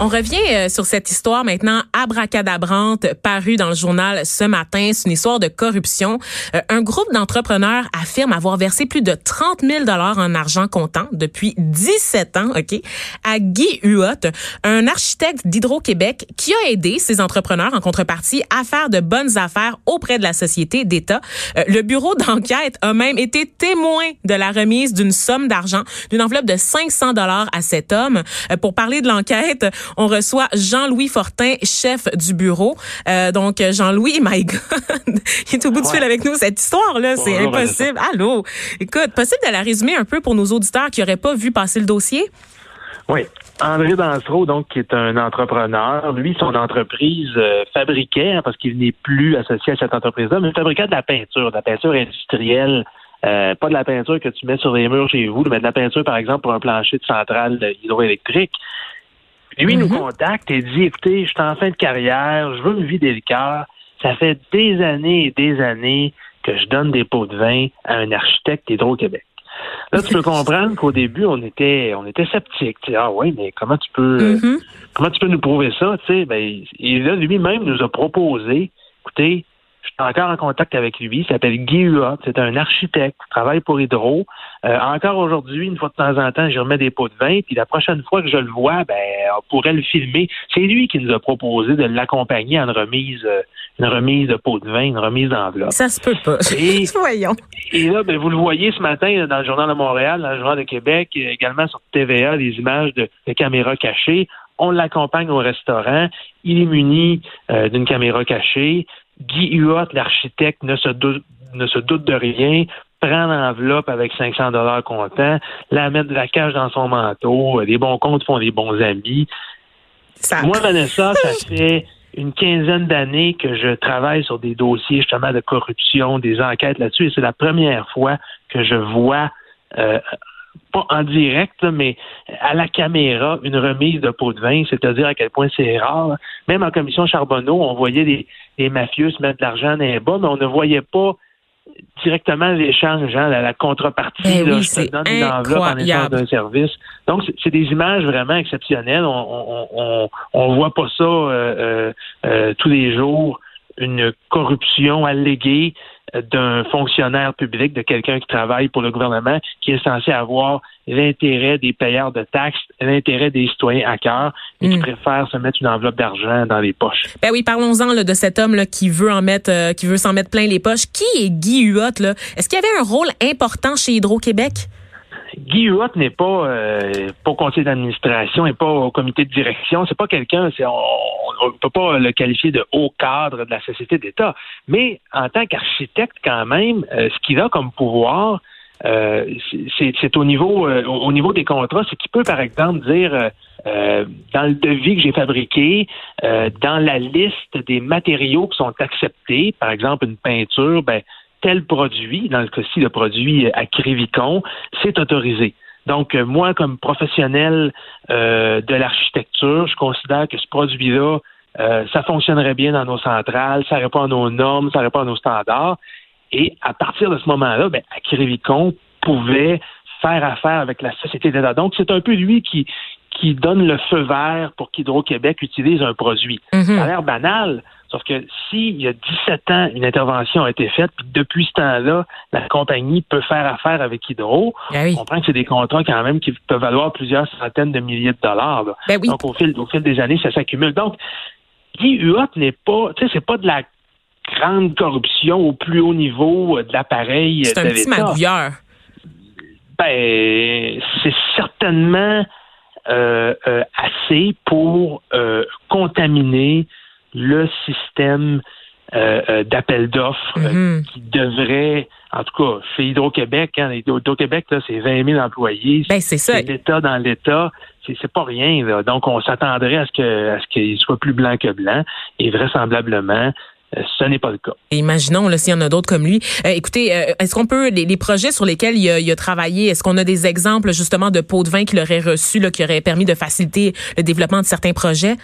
On revient euh, sur cette histoire maintenant abracadabrante parue dans le journal ce matin. C'est une histoire de corruption. Euh, un groupe d'entrepreneurs affirme avoir versé plus de 30 000 dollars en argent comptant depuis 17 ans, ok, à Guy Huot, un architecte d'Hydro-Québec qui a aidé ces entrepreneurs en contrepartie à faire de bonnes affaires auprès de la société d'État. Euh, le bureau d'enquête a même été témoin de la remise d'une somme d'argent, d'une enveloppe de 500 dollars à cet homme. pour parler de l'enquête, on reçoit Jean-Louis Fortin, chef du bureau. Euh, donc, Jean-Louis, my God, il est au bout de fil avec nous. Cette histoire-là, c'est impossible. Allô? Écoute, possible de la résumer un peu pour nos auditeurs qui n'auraient pas vu passer le dossier? Oui. André Dansereau, donc, qui est un entrepreneur, lui, son entreprise euh, fabriquait, hein, parce qu'il n'est plus associé à cette entreprise-là, mais fabriquait de la peinture, de la peinture industrielle, euh, pas de la peinture que tu mets sur les murs chez vous, mais de la peinture, par exemple, pour un plancher de centrale hydroélectrique. Lui, nous mhm. contacte et dit, écoutez, je suis en fin de carrière, je veux me vider le cœur. Ça fait des années et des années que je donne des pots de vin à un architecte d'Hydro-Québec. Là, tu peux comprendre qu'au début, on était, on était sceptiques. Ah oui, mais comment tu peux, mhm. comment tu peux nous prouver ça? Ben, et là, lui-même nous a proposé, écoutez, je suis encore en contact avec lui. Il s'appelle Guy Huot. C'est un architecte qui travaille pour Hydro. Euh, encore aujourd'hui, une fois de temps en temps, je remets des pots de vin. Puis la prochaine fois que je le vois, ben, on pourrait le filmer. C'est lui qui nous a proposé de l'accompagner à une remise, euh, une remise de pots de vin, une remise d'enveloppe. Ça se peut pas. Et, Voyons. Et là, ben, vous le voyez ce matin dans le Journal de Montréal, dans le Journal de Québec, également sur TVA, des images de, caméras cachées on l'accompagne au restaurant, il est muni euh, d'une caméra cachée, Guy Huot, l'architecte, ne se doute, ne se doute de rien, prend l'enveloppe avec 500 dollars comptant, la met de la cage dans son manteau, les bons comptes font des bons amis. Moi, Vanessa, ça fait une quinzaine d'années que je travaille sur des dossiers justement de corruption, des enquêtes là-dessus, et c'est la première fois que je vois euh, pas en direct, mais à la caméra, une remise de pot de vin, c'est-à-dire à quel point c'est rare. Même en commission Charbonneau, on voyait les, les mafieux se mettre de l'argent dans les bas, mais on ne voyait pas directement l'échange, hein, la, contrepartie, ben là, je te donne une enveloppe en échange d'un service. Donc, c'est des images vraiment exceptionnelles. On on, on, voit pas ça euh, euh, euh, tous les jours, une corruption alléguée d'un fonctionnaire public, de quelqu'un qui travaille pour le gouvernement, qui est censé avoir l'intérêt des payeurs de taxes, l'intérêt des citoyens à cœur, mais qui hmm. préfère se mettre une enveloppe d'argent dans les poches. Ben oui, parlons-en de cet homme là, qui veut en mettre, euh, qui veut s'en mettre plein les poches. Qui est Guy Huot là? Est-ce qu'il avait un rôle important chez Hydro-Québec? Guy Huot n'est pas euh, pas au conseil d'administration, n'est pas au comité de direction. C'est pas quelqu'un, on ne peut pas le qualifier de haut cadre de la société d'État. Mais en tant qu'architecte, quand même, euh, ce qu'il a comme pouvoir, euh, c'est au niveau au niveau des contrats, c'est qu'il peut, par exemple, dire dans le devis que j'ai fabriqué, dans la liste des matériaux qui sont acceptés, par exemple une peinture, ben tel produit, dans le cas-ci le produit Acrivicon, c'est autorisé. Donc, euh, moi, comme professionnel euh, de l'architecture, je considère que ce produit-là, euh, ça fonctionnerait bien dans nos centrales, ça répond à nos normes, ça répond à nos standards. Et à partir de ce moment-là, ben, pouvait faire affaire avec la société d'État. Donc, c'est un peu lui qui, qui donne le feu vert pour qu'Hydro-Québec utilise un produit. Mm-hmm. Ça a l'air banal, Sauf que s'il y a 17 ans, une intervention a été faite, puis depuis ce temps-là, la compagnie peut faire affaire avec Hydro, ben on comprend que c'est des contrats quand même qui peuvent valoir plusieurs centaines de milliers de dollars. Ben Donc au fil, au fil des années, ça s'accumule. Donc, Guy Huot n'est pas, tu sais, c'est pas de la grande corruption au plus haut niveau de l'appareil. C'est un petit magouilleur. Ben, c'est certainement euh, euh, assez pour euh, contaminer le système euh, euh, d'appel d'offres euh, mhm. qui devrait, en tout cas, chez Hydro-Québec, hein, Hydro-Québec, c'est 20 000 employés. Ben, c'est ça. l'État dans l'État. c'est pas rien. Donc, on s'attendrait à ce que à ce qu'il soit plus blanc que blanc. Et vraisemblablement, euh, ce n'est pas le cas. imaginons s'il y en a d'autres comme lui. Euh, écoutez, euh, est-ce qu'on peut les, projets sur lesquels il a, travaillé, est-ce qu'on a des exemples justement de pots de vin qu'il aurait reçus, qui auraient permis de faciliter le développement de certains projets?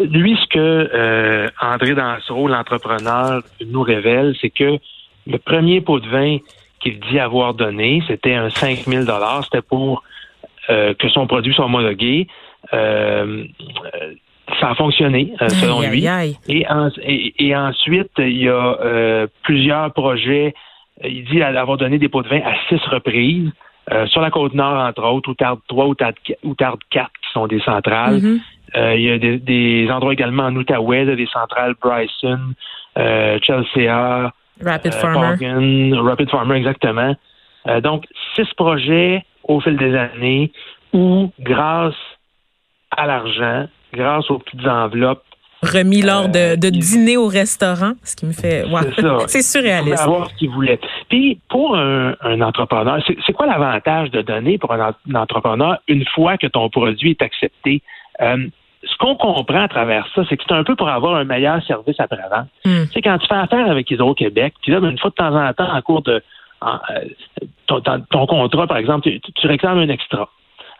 Lui, ce que André Dansereau, l'entrepreneur, nous révèle, c'est que le premier pot de vin qu'il dit avoir donné, c'était un 5 000 C'était pour que son produit soit homologué ça a fonctionné, euh, selon lui. Et, et, ensuite, il y a euh, plusieurs projets. Il dit avoir donné des pots de vin à six reprises. Euh, sur la côte nord, entre autres, ou Tarde 3 ou Tarde, 4, qui sont des centrales. Mm-hmm. il y a des, endroits également en Outaouais, des centrales Bryson, Chelsea, Rapid Farmer. Rapid Farmer, exactement. donc, six projets au fil des années où, grâce à l'argent, grâce aux petites enveloppes. Remis lors de, de euh, dîner au restaurant, ce qui me fait. C'est surréaliste. avoir ce qu'il voulait. Puis, pour un, entrepreneur, c'est quoi l'avantage de donner pour un, entrepreneur une fois que ton produit est accepté? Euh, ce qu'on comprend à travers ça, c'est que c'est un peu pour avoir un meilleur service après-vente. Hmm. C'est quand tu fais affaire avec Hydro-Québec, puis là, une fois de temps en temps, en cours de euh, ton, contrat, par exemple, tu réclames un extra.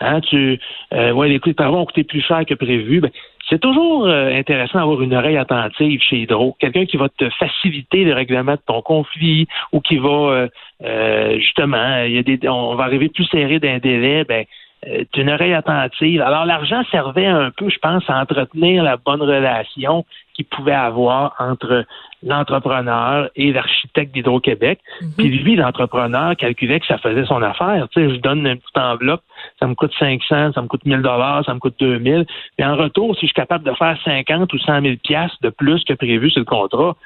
Hein, tu, euh, ouais, les travaux ont coûté plus cher que prévu. Ben, c'est toujours euh, intéressant d'avoir une oreille attentive chez Hydro. Quelqu'un qui va te faciliter le règlement de ton conflit ou qui va euh, euh justement, il y a des, on va arriver plus serré d'un délai, ben euh, une oreille attentive. Alors, l'argent servait un peu, je pense, à entretenir la bonne relation qu'il pouvait avoir entre l'entrepreneur et l'architecte d'Hydro-Québec. Mhm. Puis lui, l'entrepreneur, calculait que ça faisait son affaire. Tu sais, je donne une petite enveloppe, ça me coûte 500, ça me coûte 1000 dollars, ça me coûte 2000. Et en retour, si je suis capable de faire 50 ou 100 000 piastres de plus que prévu sur le contrat,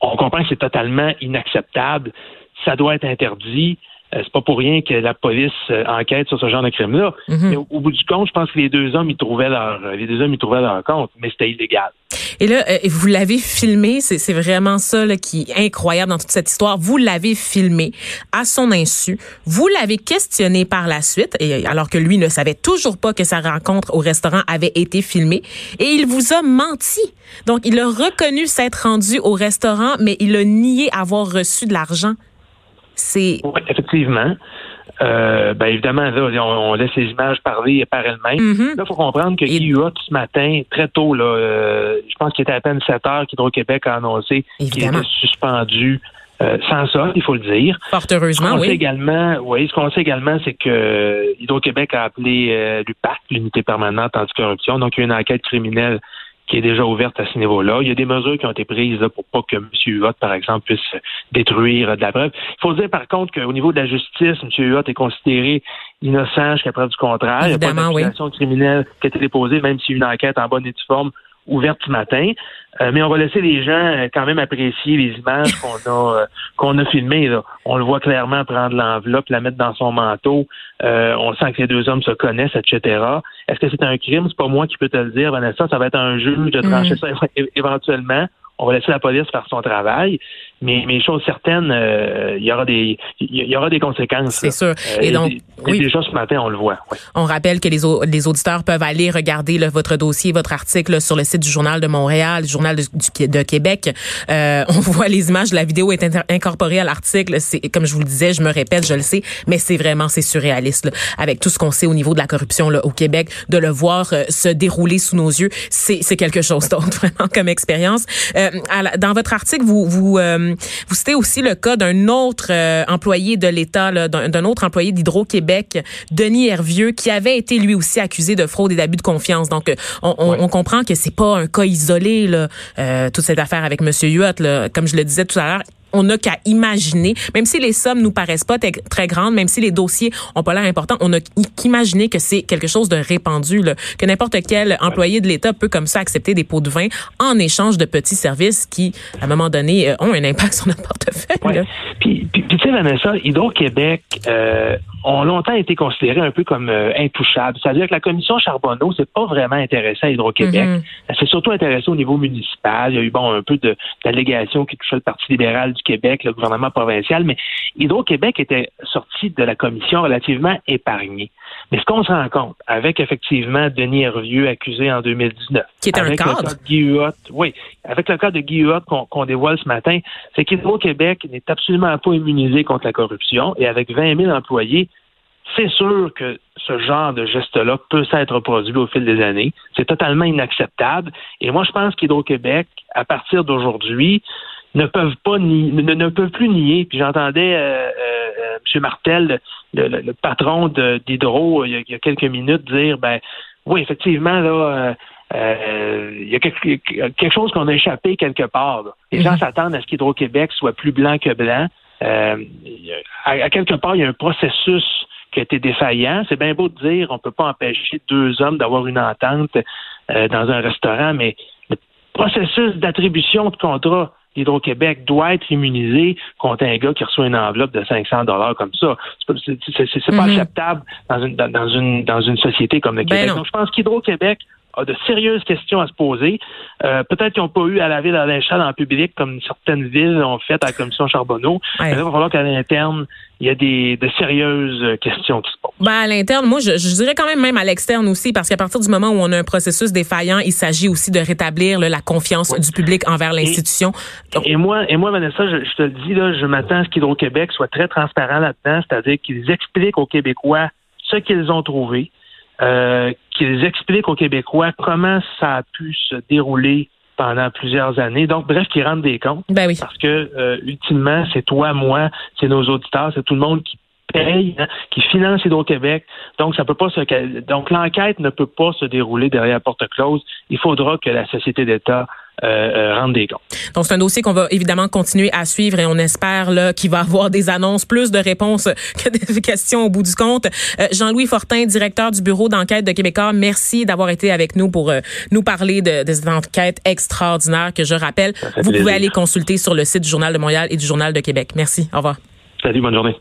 on comprend que c'est totalement inacceptable. Ça doit être interdit. Euh, c'est pas pour rien que la police euh, enquête sur ce genre de crime-là. Mhm. Mais au, bout du compte, je pense que les deux hommes, ils trouvaient leur, euh, les deux hommes, ils trouvaient leur compte, mais c'était illégal. Et là, vous l'avez filmé, c'est vraiment ça là, qui est incroyable dans toute cette histoire. Vous l'avez filmé à son insu. Vous l'avez questionné par la suite, et alors que lui ne savait toujours pas que sa rencontre au restaurant avait été filmée, et il vous a menti. Donc, il a reconnu s'être rendu au restaurant, mais il a nié avoir reçu de l'argent. Oui, effectivement. Euh, ben évidemment, là, on, laisse les images parler par elles-mêmes. Mm-hmm. Là, il faut comprendre que Guy ce matin, très tôt, là, euh, je pense qu'il était à peine 7 heures qu'Hydro-Québec a annoncé qu'il était suspendu euh, sans ça, il faut le dire. Fort heureusement, oui. également, oui, ce qu'on sait également, c'est que Hydro-Québec a appelé l'UPAC, l'unité permanente anticorruption, donc il y a une enquête criminelle qui est déjà ouverte à ce niveau-là. Il y a des mesures qui ont été prises pour pas que M. Huot, par exemple, puisse détruire de la preuve. Il faut dire, par contre, qu'au niveau de la justice, M. Huot est considéré innocent jusqu'à preuve du contraire. il n'y a pas d'accusation criminelle qui a été déposée, même a une enquête en bonne et due forme ouverte ce matin. Euh, mais on va laisser les gens euh, quand même apprécier les images qu'on a euh, qu'on a filmées. Là. On le voit clairement prendre l'enveloppe, la mettre dans son manteau. on sent que les deux hommes se connaissent, etc. Est-ce que c'est un crime? C'est pas moi qui peux te le dire, Vanessa. Ça va être un juge de trancher mm. ça éventuellement on va laisser la police faire son travail, mais, mais chose certaine, euh, il y aura des il y aura des conséquences. C'est sûr. Euh, et donc, oui. déjà ce matin, on le voit. On rappelle que les, les auditeurs peuvent aller regarder votre dossier, votre article sur le site du Journal de Montréal, du Journal de, de Québec. Euh, on voit les images, la vidéo est incorporée à l'article. C'est comme je vous le disais, je me répète, je le sais, mais c'est vraiment c'est surréaliste avec tout ce qu'on sait au niveau de la corruption là, au Québec, de le voir se dérouler sous nos yeux, c'est quelque chose d'autre vraiment comme expérience. Euh, dans votre article, vous vous, euh, vous citez aussi le cas d'un autre euh, employé de l'État, d'un autre employé d'Hydro-Québec, Denis Hervieux, qui avait été lui aussi accusé de fraude et d'abus de confiance. Donc, on, on, comprend que c'est pas un cas isolé, là, toute cette affaire avec Monsieur Huot. Là. Comme je le disais tout à l'heure, on n'a qu'à imaginer, même si les sommes nous paraissent pas très grandes, même si les dossiers ont pas l'air importants, on n'a qu'imaginer que c'est quelque chose de répandu, là, que n'importe quel employé de l'État peut comme ça accepter des pots de vin en échange de petits services qui, à un moment donné, euh, ont un impact sur notre portefeuille. Puis, puis, Puis tu sais, Vanessa, Hydro-Québec euh, ont longtemps été considérés un peu comme euh, intouchables. C'est-à-dire que la commission Charbonneau s'est pas vraiment intéressée à Hydro-Québec. Mm-hmm. Elle s'est surtout intéressée au niveau municipal. Il y a eu bon un peu d'allégations qui touchaient le Parti libéral du Québec, le gouvernement provincial, mais Hydro-Québec était sorti de la commission relativement épargné. Mais ce qu'on se rend compte, avec effectivement Denis Hervieux accusé en 2019, qui est un cadre, de Guy oui, avec le cas de Guy Huot qu'on dévoile ce matin, c'est qu'Hydro-Québec n'est absolument pas immunisé contre la corruption et avec 20 000 employés, c'est sûr que ce genre de geste-là peut s'être produit au fil des années. C'est totalement inacceptable. Et moi, je pense qu'Hydro-Québec, à partir d'aujourd'hui, ne peuvent pas ni, ne, peuvent plus nier. Puis j'entendais euh, euh, M. Martel, le, patron d'Hydro, il, y a quelques minutes, dire ben oui, effectivement, là, euh, il y a quelque, chose qu'on a échappé quelque part. Les gens mhm. s'attendent à ce qu'Hydro-Québec soit plus blanc que blanc. à, quelque part, il y a un processus qui a été défaillant. C'est bien beau de dire on ne peut pas empêcher deux hommes d'avoir une entente euh, dans un restaurant, mais le processus d'attribution de contrat d'Hydro-Québec doit être immunisé contre un gars qui reçoit une enveloppe de 500 dollars comme ça. C'est pas, mm-hmm. acceptable dans une, dans, une, dans une société comme le ben Québec. Donc, je pense qu'Hydro-Québec a de sérieuses questions à se poser. Euh, peut-être qu'ils n'ont pas eu à laver la linge en public comme certaines villes ont fait à la commission Charbonneau. Mais il va falloir qu'à l'interne, il y a des de sérieuses questions qui se posent. Ben, à l'interne, moi, je, je, dirais quand même même à l'externe aussi, parce qu'à partir du moment où on a un processus défaillant, il s'agit aussi de rétablir la confiance du public envers l'institution. Et, moi, et moi, Vanessa, je, je te le dis là, je m'attends à ce qu'Hydro-Québec soit très transparent là-dedans, c'est-à-dire qu'ils expliquent aux Québécois ce qu'ils ont trouvé, euh, qu'ils expliquent aux Québécois comment ça a pu se dérouler pendant plusieurs années. Donc, bref, qu'ils rendent des comptes. Ben oui. Parce que, euh, ultimement, c'est toi, moi, c'est nos auditeurs, c'est tout le monde qui paye, hein, qui finance Hydro-Québec. Donc, ça peut pas se, donc l'enquête ne peut pas se dérouler derrière porte close. Il faudra que la société d'État euh, euh, rendre des comptes. Donc c'est un dossier qu'on va évidemment continuer à suivre et on espère là qu'il va avoir des annonces, plus de réponses que des questions au bout du compte. Euh, Jean-Louis Fortin, directeur du bureau d'enquête de Québécois, merci d'avoir été avec nous pour nous parler de, de cette enquête extraordinaire que je rappelle, vous pouvez aller consulter sur le site du Journal de Montréal et du Journal de Québec. Merci. Au revoir. Salut, bonne journée.